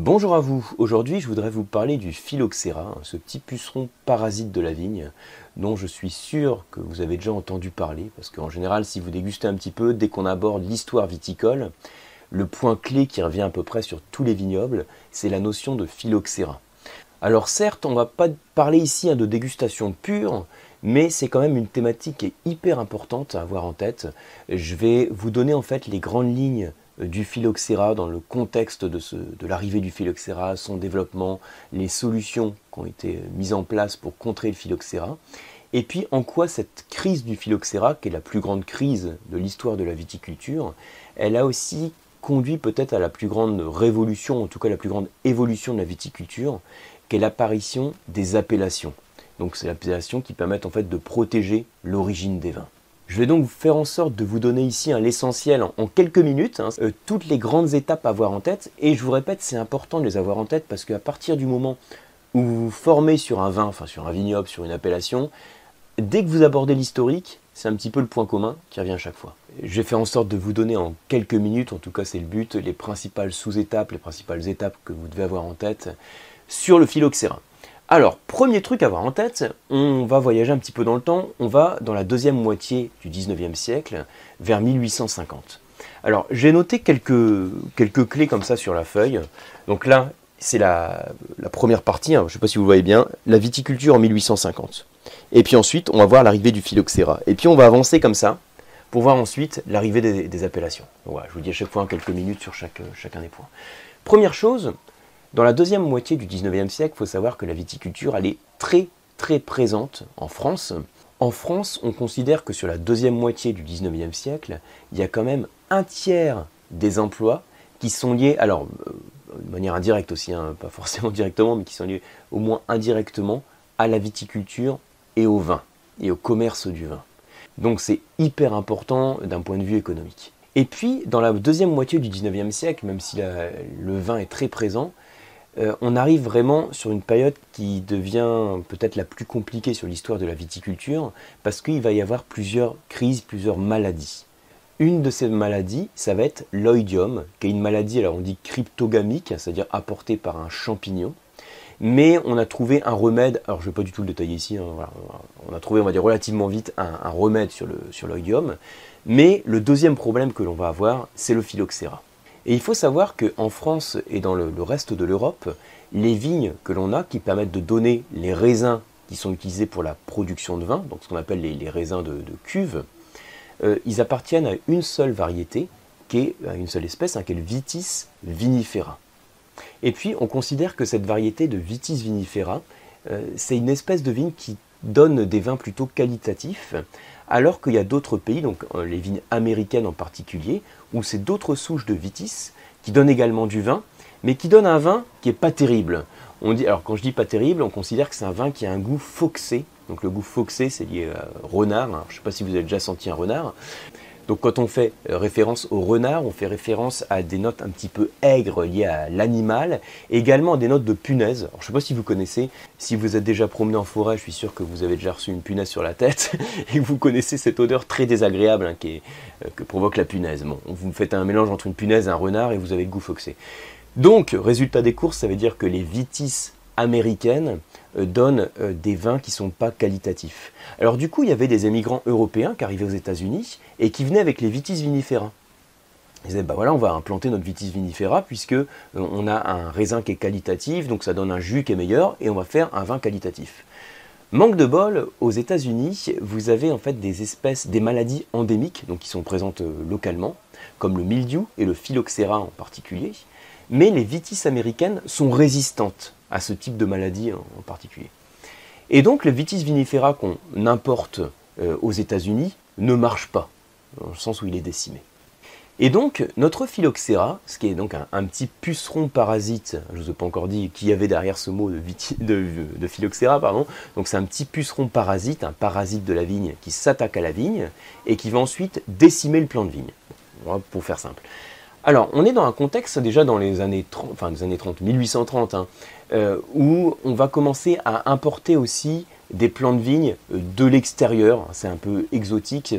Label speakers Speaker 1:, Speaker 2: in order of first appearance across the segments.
Speaker 1: Bonjour à vous, aujourd'hui je voudrais vous parler du phylloxéra, ce petit puceron parasite de la vigne, dont je suis sûr que vous avez déjà entendu parler, parce qu'en général si vous dégustez un petit peu, dès qu'on aborde l'histoire viticole, le point clé qui revient à peu près sur tous les vignobles, c'est la notion de phylloxéra. Alors certes, on ne va pas parler ici hein, de dégustation pure, mais c'est quand même une thématique qui est hyper importante à avoir en tête. Je vais vous donner en fait les grandes lignes euh, du phylloxéra dans le contexte de, l'arrivée du phylloxéra, son développement, les solutions qui ont été mises en place pour contrer le phylloxéra, et puis en quoi cette crise du phylloxéra, qui est la plus grande crise de l'histoire de la viticulture, elle a aussi conduit peut-être à la plus grande révolution, en tout cas la plus grande évolution de la viticulture, qu'est l'apparition des appellations. Donc c'est l'appellation qui permet en fait de protéger l'origine des vins. Je vais donc faire en sorte de vous donner ici l'essentiel en, quelques minutes, hein, euh, toutes les grandes étapes à avoir en tête. Et je vous répète, c'est important de les avoir en tête parce qu'à partir du moment où vous vous formez sur un vin, enfin sur un vignoble, sur une appellation, dès que vous abordez l'historique, c'est un petit peu le point commun qui revient à chaque fois. Je vais faire en sorte de vous donner en quelques minutes, en tout cas c'est le but, les principales sous-étapes, les principales étapes que vous devez avoir en tête sur le phylloxéra. Alors, premier truc à avoir en tête, on va voyager un petit peu dans le temps, on va dans la deuxième moitié du 19e siècle, vers 1850. Alors, j'ai noté quelques, clés comme ça sur la feuille. Donc là, c'est la, première partie, hein, je ne sais pas si vous voyez bien, la viticulture en 1850. Et puis ensuite, on va voir l'arrivée du phylloxéra. Et puis on va avancer comme ça, pour voir ensuite l'arrivée des, appellations. voilà, je vous dis à chaque fois quelques minutes sur chacun des points. Première chose, dans la deuxième moitié du 19e siècle, il faut savoir que la viticulture, elle est très très présente en France. En France, on considère que sur la deuxième moitié du 19e siècle, il y a quand même un tiers des emplois qui sont liés, alors euh, de manière indirecte aussi, hein, pas forcément directement, mais qui sont liés au moins indirectement à la viticulture et au vin, et au commerce du vin. Donc c'est hyper important d'un point de vue économique. Et puis, dans la deuxième moitié du 19e siècle, même si le vin est très présent, euh, on arrive vraiment sur une période qui devient peut-être la plus compliquée sur l'histoire de la viticulture, parce qu'il va y avoir plusieurs crises, plusieurs maladies. Une de ces maladies, ça va être l'oïdium, qui est une maladie, alors on dit cryptogamique, c'est-à-dire apportée par un champignon. Mais on a trouvé un remède, alors je ne vais pas du tout le détailler ici, hein, on a trouvé, on va dire relativement vite, un, remède sur l'oïdium. mais le deuxième problème que l'on va avoir, c'est le phylloxéra. Et il faut savoir qu'en France et dans le, reste de l'Europe, les vignes que l'on a qui permettent de donner les raisins qui sont utilisés pour la production de vin, donc ce qu'on appelle les, raisins de, cuve, euh, ils appartiennent à une seule variété, qui est à une seule espèce, hein, qui est le Vitis vinifera. Et puis on considère que cette variété de Vitis vinifera, euh, c'est une espèce de vigne qui donne des vins plutôt qualitatifs, alors qu'il y a d'autres pays, donc euh, les vignes américaines en particulier, où c'est d'autres souches de vitis qui donnent également du vin, mais qui donnent un vin qui n'est pas terrible. On dit, alors quand je dis pas terrible, on considère que c'est un vin qui a un goût foxé. Donc le goût foxé, c'est lié à renard. je ne sais pas si vous avez déjà senti un renard. Donc quand on fait euh, référence au renard, on fait référence à des notes un petit peu aigres liées à l'animal, également à des notes de punaise. je ne sais pas si vous connaissez, si vous êtes déjà promené en forêt, je suis sûr que vous avez déjà reçu une punaise sur la tête et que vous connaissez cette odeur très désagréable hein, euh, que provoque la punaise. Bon, vous faites un mélange entre une punaise et un renard et vous avez le goût foxé. Donc, résultat des courses, ça veut dire que les vitis américaines euh, donnent euh, des vins qui ne sont pas qualitatifs. Alors du coup, il y avait des émigrants européens qui arrivaient aux États-Unis et qui venaient avec les vitis vinifera. Ils disaient, bah voilà, on va implanter notre vitis vinifera puisque euh, on a un raisin qui est qualitatif, donc ça donne un jus qui est meilleur et on va faire un vin qualitatif. Manque de bol, aux États-Unis, vous avez en fait des espèces, des maladies endémiques, donc qui sont présentes localement, comme le mildiou et le phylloxéra en particulier, mais les vitis américaines sont résistantes à ce type de maladie en, particulier. Et donc le vitis vinifera qu'on importe euh, aux États-Unis ne marche pas, dans le sens où il est décimé. Et donc notre phylloxéra, ce qui est donc un, petit puceron parasite, je ne vous ai pas encore dit qui y avait derrière ce mot de, de, phylloxéra, pardon, donc c'est un petit puceron parasite, un parasite de la vigne qui s'attaque à la vigne et qui va ensuite décimer le plant de vigne, pour faire simple. Alors, on est dans un contexte déjà dans les années 30, enfin les années 30, 1830, hein, euh, où on va commencer à importer aussi des plants de vigne euh, de l'extérieur. C'est un peu exotique.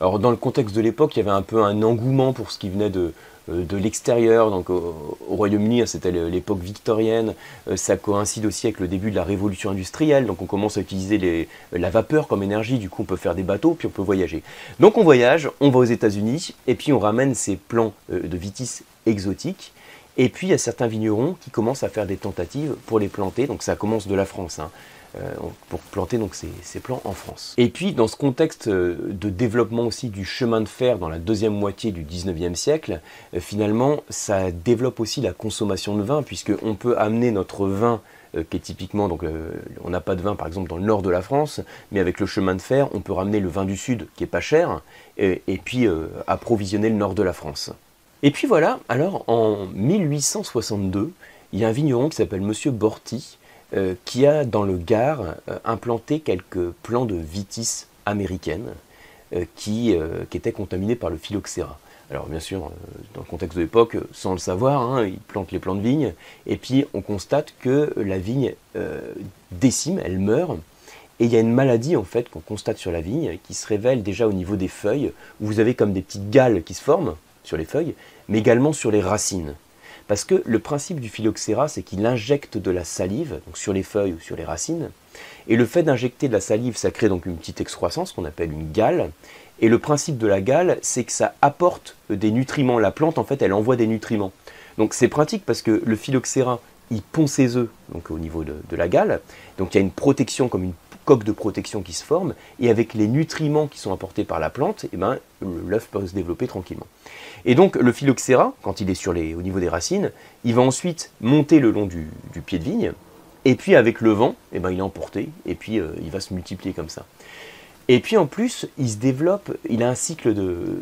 Speaker 1: Alors, dans le contexte de l'époque, il y avait un peu un engouement pour ce qui venait de, de l'extérieur. Donc au, Royaume-Uni, hein, c'était l'époque victorienne. ça coïncide aussi avec le début de la révolution industrielle. Donc on commence à utiliser la vapeur comme énergie. Du coup, on peut faire des bateaux, puis on peut voyager. Donc on voyage, on va aux États-Unis, et puis on ramène ces plants de vitis exotiques. Et puis il y a certains vignerons qui commencent à faire des tentatives pour les planter. Donc ça commence de la France. Hein. Euh, pour planter donc ces, plants en France. Et puis dans ce contexte euh, de développement aussi du chemin de fer dans la deuxième moitié du 19e siècle, euh, finalement ça développe aussi la consommation de vin puisqu'on peut amener notre vin qui est typiquement, donc on n'a pas de vin par exemple dans le nord de la France, mais avec le chemin de fer, on peut ramener le vin du sud qui est pas cher, et, puis approvisionner le nord de la France. Et puis voilà, alors en 1862, il y a un vigneron qui s'appelle Monsieur Borty, euh, qui a dans le Gard euh, implanté quelques plants de vitis américaine euh, qui, étaient contaminés par le phylloxéra. Alors bien sûr, dans le contexte de l'époque, sans le savoir, hein, ils plantent les plants de vigne, et puis on constate que la vigne décime, elle meurt, et il y a une maladie en fait qu'on constate sur la vigne qui se révèle déjà au niveau des feuilles, où vous avez comme des petites galles qui se forment sur les feuilles, mais également sur les racines. Parce que le principe du phylloxéra, c'est qu'il injecte de la salive, donc sur les feuilles ou sur les racines. Et le fait d'injecter de la salive, ça crée donc une petite excroissance qu'on appelle une gale. Et le principe de la gale, c'est que ça apporte des nutriments. La plante, en fait, elle envoie des nutriments. Donc c'est pratique parce que le phylloxéra, il pond ses œufs donc au niveau de, la gale. Donc il y a une protection comme une coque de protection qui se forme. Et avec les nutriments qui sont apportés par la plante, eh ben, l'œuf peut se développer tranquillement. Et donc le phylloxéra, quand il est sur les, au niveau des racines, il va ensuite monter le long du, pied de vigne, et puis avec le vent, eh ben, il est emporté, et puis euh, il va se multiplier comme ça. Et puis en plus, il se développe, il a un cycle de,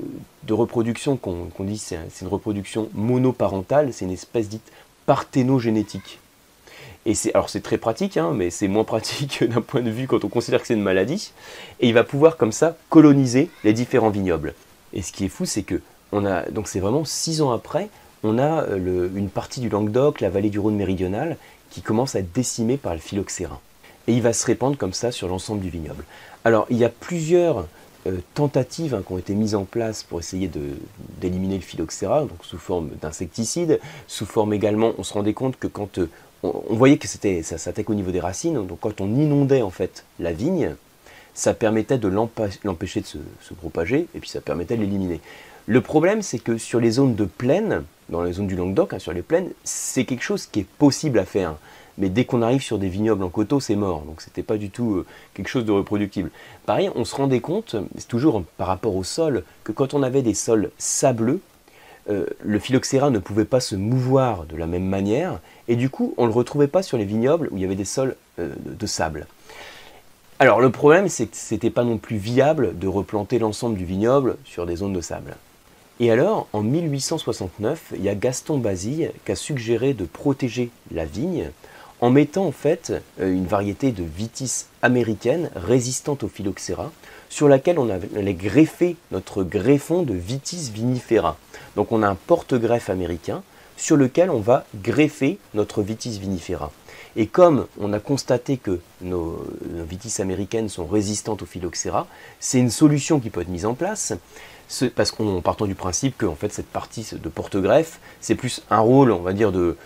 Speaker 1: reproduction qu'on dit, c'est une reproduction monoparentale, c'est une espèce dite parthénogénétique. Alors c'est très pratique, hein, mais c'est moins pratique d'un point de vue quand on considère que c'est une maladie. Et il va pouvoir comme ça coloniser les différents vignobles. Et ce qui est fou, c'est que donc c'est vraiment six ans après, on a euh, une partie du Languedoc, la vallée du Rhône méridional, qui commence à être décimée par le phylloxéra. Et il va se répandre comme ça sur l'ensemble du vignoble. Alors il y a plusieurs euh, tentatives hein, qui ont été mises en place pour essayer d'éliminer le phylloxéra, donc sous forme d'insecticides, sous forme également, on se rendait compte que quand euh, on, voyait que c'était ça s'attaque au niveau des racines, donc quand on inondait en fait la vigne, ça permettait de l'empêcher de se, propager et puis ça permettait de l'éliminer. Le problème, c'est que sur les zones de plaine, dans les zones du Languedoc, hein, sur les plaines, c'est quelque chose qui est possible à faire. Mais dès qu'on arrive sur des vignobles en coteaux, c'est mort. Donc c'était pas du tout euh, quelque chose de reproductible. Pareil, on se rendait compte, c'est toujours par rapport au sol, que quand on avait des sols sableux, euh, le phylloxéra ne pouvait pas se mouvoir de la même manière, et du coup, on ne le retrouvait pas sur les vignobles où il y avait des sols euh, de sable. Alors le problème, c'est que ce n'était pas non plus viable de replanter l'ensemble du vignoble sur des zones de sable. Et alors, en 1869, il y a Gaston Basile qui a suggéré de protéger la vigne en mettant en fait euh, une variété de vitis américaine résistante au phylloxéra sur laquelle on allait greffer notre greffon de vitis vinifera. Donc on a un porte-greffe américain sur lequel on va greffer notre vitis vinifera. Et comme on a constaté que nos, vitis américaines sont résistantes au phylloxéra, c'est une solution qui peut être mise en place parce qu'on partant du principe que fait, cette partie de porte-greffe, c'est plus un rôle, on va dire, de,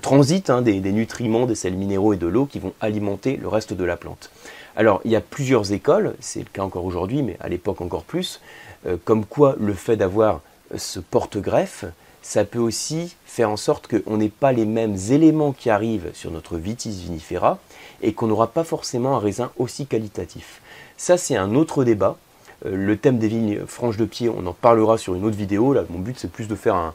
Speaker 1: transit hein, des, nutriments, des sels minéraux et de l'eau qui vont alimenter le reste de la plante. Alors, il y a plusieurs écoles, c'est le cas encore aujourd'hui, mais à l'époque encore plus, euh, comme quoi le fait d'avoir ce porte-greffe, ça peut aussi faire en sorte qu'on n'ait pas les mêmes éléments qui arrivent sur notre vitis vinifera et qu'on n'aura pas forcément un raisin aussi qualitatif. Ça, c'est un autre débat euh, le thème des vignes franches de pied, on en parlera sur une autre vidéo. Là, mon but, c'est plus de faire un,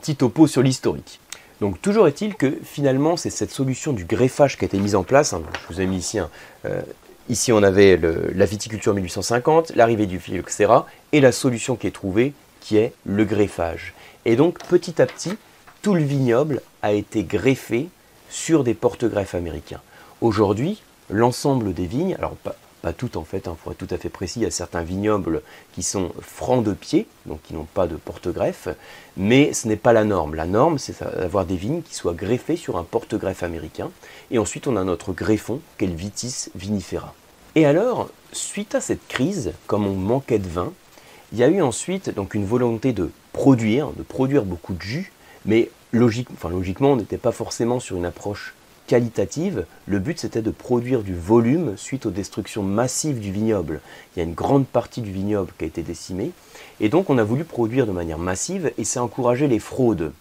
Speaker 1: petit topo sur l'historique. Donc toujours est-il que finalement c'est cette solution du greffage qui a été mise en place. Hein. je vous ai mis ici, euh, ici on avait la viticulture 1850, l'arrivée du phylloxéra et la solution qui est trouvée qui est le greffage. Et donc petit à petit, tout le vignoble a été greffé sur des porte-greffes américains. Aujourd'hui, l'ensemble des vignes, alors pas, toutes en fait, il hein, faut être tout à fait précis, il y a certains vignobles qui sont francs de pied, donc qui n'ont pas de porte-greffe, mais ce n'est pas la norme. La norme, c'est d'avoir des vignes qui soient greffées sur un porte-greffe américain, et ensuite on a notre greffon, qu'est le vitis vinifera. Et alors, suite à cette crise, comme on manquait de vin, Il y a eu ensuite donc une volonté de produire, de produire beaucoup de jus, mais logiquement, on n'était pas forcément sur une approche qualitative. Le but, c'était de produire du volume suite aux destructions massives du vignoble. Il y a une grande partie du vignoble qui a été décimée. Et donc, on a voulu produire de manière massive et c'est encourager les fraudes.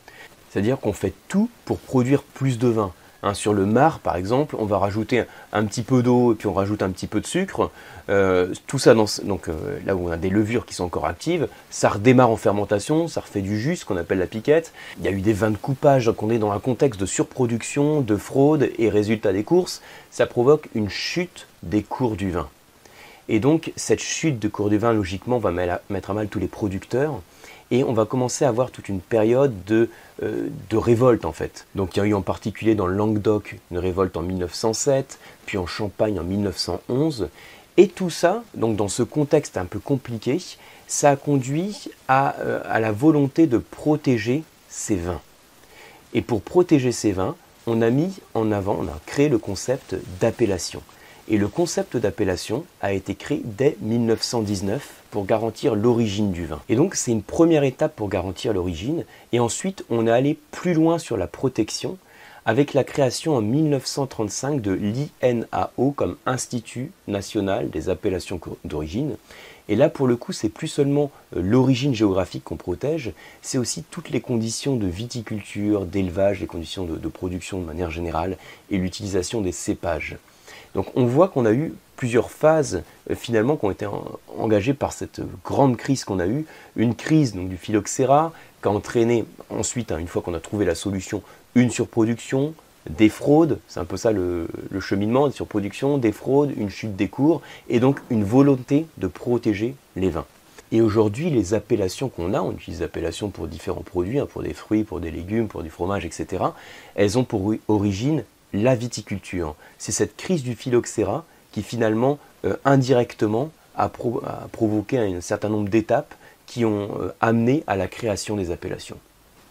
Speaker 1: C'est-à-dire qu'on fait tout pour produire plus de vin. Hein, sur le mar, par exemple, on va rajouter un petit peu d'eau et puis on rajoute un petit peu de sucre. Euh, tout ça, donc euh, là où on a des levures qui sont encore actives, ça redémarre en fermentation, ça refait du jus, ce qu'on appelle la piquette. Il y a eu des vins de coupage, donc on est dans un contexte de surproduction, de fraude et résultat des courses. Ça provoque une chute des cours du vin. Et donc cette chute de cours du vin, logiquement, va mettre à mal tous les producteurs et on va commencer à avoir toute une période de, euh, de révolte en fait. Donc il y a eu en particulier dans le Languedoc une révolte en 1907, puis en Champagne en 1911, et tout ça, donc dans ce contexte un peu compliqué, ça a conduit à, euh, à la volonté de protéger ces vins. Et pour protéger ces vins, on a mis en avant, on a créé le concept d'appellation. Et le concept d'appellation a été créé dès 1919 pour garantir l'origine du vin. Et donc c'est une première étape pour garantir l'origine. Et ensuite on est allé plus loin sur la protection avec la création en 1935 de l'INAO comme Institut national des appellations d'origine. Et là, pour le coup, c'est plus seulement euh, l'origine géographique qu'on protège, c'est aussi toutes les conditions de viticulture, d'élevage, les conditions de, de, production de manière générale et l'utilisation des cépages. Donc on voit qu'on a eu plusieurs phases euh, finalement qui ont été engagées par cette grande crise qu'on a eue. Une crise donc, du phylloxéra qui a entraîné ensuite, hein, une fois qu'on a trouvé la solution, une surproduction, des fraudes, c'est un peu ça le, cheminement, des surproduction, des fraudes, une chute des cours, et donc une volonté de protéger les vins. Et aujourd'hui, les appellations qu'on a, on utilise appellations pour différents produits, hein, pour des fruits, pour des légumes, pour du fromage, etc., elles ont pour origine la viticulture. C'est cette crise du phylloxéra qui finalement, euh, indirectement, a, provoqué un certain nombre d'étapes qui ont euh, amené à la création des appellations.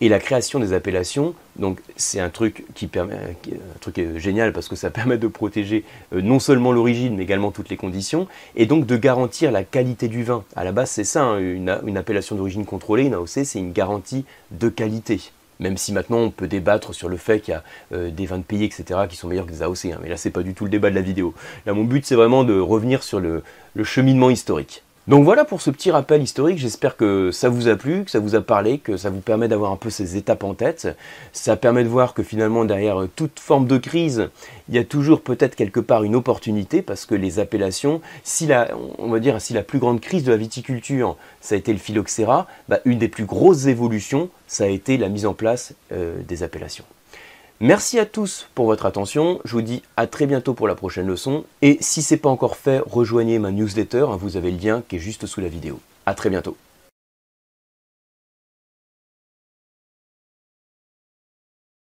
Speaker 1: Et la création des appellations, donc c'est un truc qui permet, un truc génial parce que ça permet de protéger euh, non seulement l'origine mais également toutes les conditions et donc de garantir la qualité du vin. À la base, c'est ça, hein, une, appellation d'origine contrôlée, une AOC, c'est une garantie de qualité. Même si maintenant on peut débattre sur le fait qu'il y a euh, des vins de pays, etc., qui sont meilleurs que des AOC. Hein. Mais là, c'est pas du tout le débat de la vidéo. Là, mon but, c'est vraiment de revenir sur le cheminement historique. Donc voilà pour ce petit rappel historique, j'espère que ça vous a plu, que ça vous a parlé, que ça vous permet d'avoir un peu ces étapes en tête. Ça permet de voir que finalement derrière toute forme de crise, il y a toujours peut-être quelque part une opportunité parce que les appellations, si la, on va dire, si la plus grande crise de la viticulture, ça a été le phylloxéra, bah, une des plus grosses évolutions, ça a été la mise en place euh, des appellations. Merci à tous pour votre attention. Je vous dis à très bientôt pour la prochaine leçon. Et si ce n'est pas encore fait, rejoignez ma newsletter. Hein, vous avez le lien qui est juste sous la vidéo. À très bientôt.